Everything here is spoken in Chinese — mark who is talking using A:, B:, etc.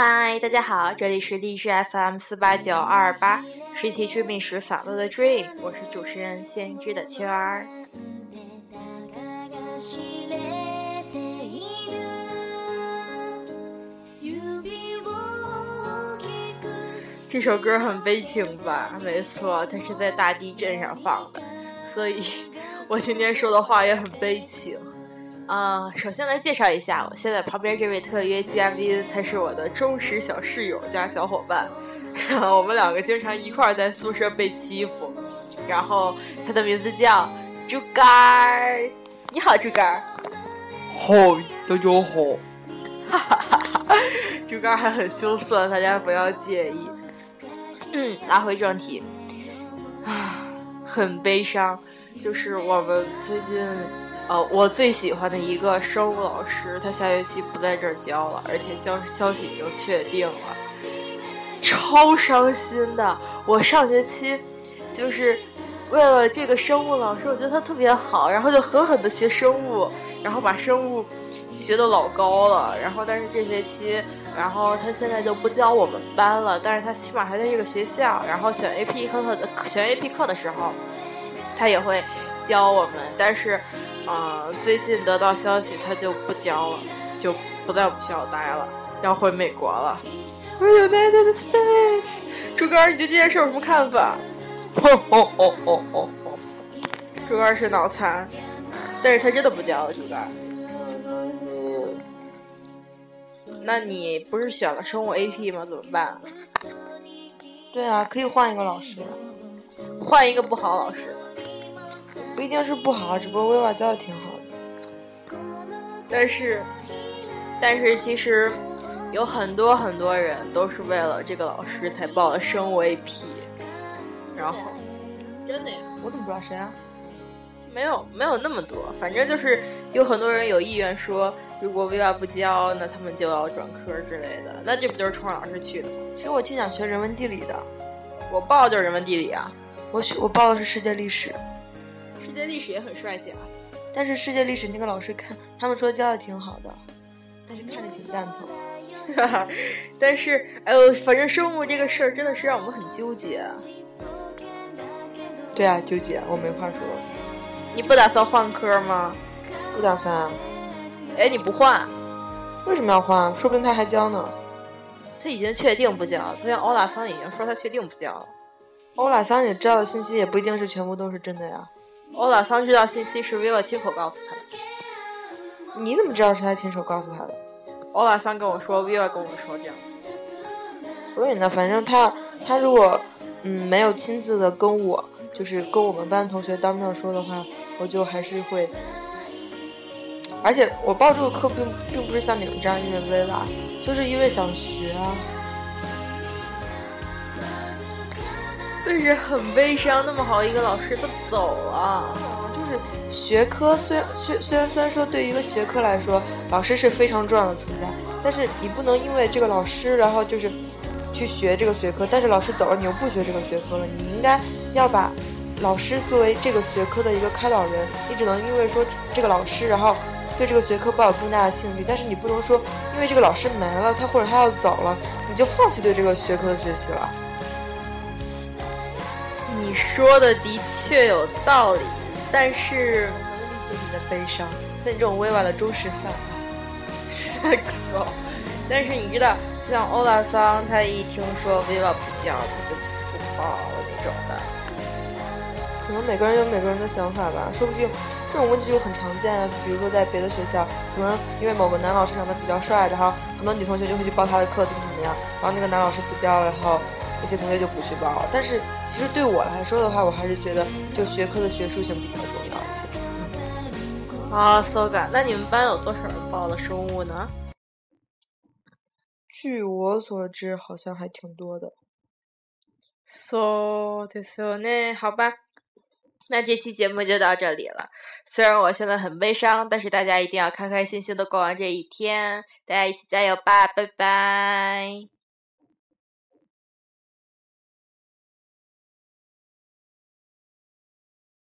A: 嗨，大家好，这里是荔枝 FM 四八九二二八，十七追命时散落的 dream，我是主持人先知的秋儿。这首歌很悲情吧？没错，它是在大地震上放的，所以我今天说的话也很悲情。啊，首先来介绍一下，我现在旁边这位特约嘉宾，他是我的忠实小室友加小伙伴，我们两个经常一块在宿舍被欺负。然后他的名字叫猪肝儿，你好，猪肝儿。
B: 好，大家好。
A: 哈哈哈哈猪肝儿还很羞涩，大家不要介意。嗯，拉回正题，啊，很悲伤，就是我们最近，呃，我最喜欢的一个生物老师，他下学期不在这儿教了，而且消消息已经确定了，超伤心的。我上学期就是为了这个生物老师，我觉得他特别好，然后就狠狠的学生物，然后把生物学的老高了，然后但是这学期。然后他现在就不教我们班了，但是他起码还在这个学校。然后选 AP 课的选 AP 课的时候，他也会教我们。但是，呃，最近得到消息，他就不教了，就不在我们学校待了，要回美国了。United States，猪肝，你对这件事有什么看法？
B: 哦哦哦哦哦哦，
A: 猪肝是脑残，但是他真的不教了，猪肝。那你不是选了生物 AP 吗？怎么办？
B: 对啊，可以换一个老师，
A: 换一个不好老师，
B: 不一定是不好，只不过威瓦教的挺好的。
A: 但是，但是其实有很多很多人都是为了这个老师才报了生物 AP，然后真的呀？
B: 我怎么不知道谁啊？
A: 没有，没有那么多，反正就是有很多人有意愿说。如果 viva 不教，那他们就要转科之类的，那这不就是冲着老师去的吗？
B: 其实我挺想学人文地理的，
A: 我报的就是人文地理啊。
B: 我学我报的是世界历史，
A: 世界历史也很帅气啊。
B: 但是世界历史那个老师看，他们说教的挺好的，但是看着挺蛋疼。
A: 哈哈，但是哎呦，反正生物这个事儿真的是让我们很纠结。
B: 对啊，纠结，我没话说。
A: 你不打算换科吗？
B: 不打算啊。
A: 哎，你不换，
B: 为什么要换？说不定他还教呢。
A: 他已经确定不教了。昨天欧拉桑已经说他确定不教了。
B: 欧拉桑也知道的信息也不一定是全部都是真的呀。
A: 欧拉桑知道信息是维沃亲口告诉他的。
B: 你怎么知道是他亲手告诉他的？
A: 欧拉桑跟我说，维沃跟我说这样。
B: 所以呢，反正他他如果嗯没有亲自的跟我，就是跟我们班同学当面说的话，我就还是会。而且我报这个课并并不是像你们这样因为微娃，就是因为想学啊。
A: 就是很悲伤，那么好一个老师他走了。
B: 就是学科虽然虽虽然虽然说对于一个学科来说，老师是非常重要的存在，但是你不能因为这个老师，然后就是去学这个学科，但是老师走了，你又不学这个学科了。你应该要把老师作为这个学科的一个开导人，你只能因为说这个老师，然后。对这个学科抱有更大的兴趣，但是你不能说，因为这个老师没了，他或者他要走了，你就放弃对这个学科的学习了。
A: 你说的的确有道理，但是
B: 能理解你的悲伤，像你这种威娃的忠实
A: 粉，可但是你知道，像欧拉桑，他一听说 Viva 不教，他就不报了那种的。
B: 可能每个人有每个人的想法吧，说不定。这种问题就很常见，比如说在别的学校，可能因为某个男老师长得比较帅，然后很多女同学就会去报他的课，怎么怎么样，然后那个男老师不教，然后那些同学就不去报。但是其实对我来说的话，我还是觉得就学科的学术性比较重要一些。
A: 啊，so good。那你们班有多少人报了生物呢？
B: 据我所知，好像还挺多的。
A: so 就是呢，好吧。那这期节目就到这里了。虽然我现在很悲伤，但是大家一定要开开心心的过完这一天。大家一起加油吧，拜拜。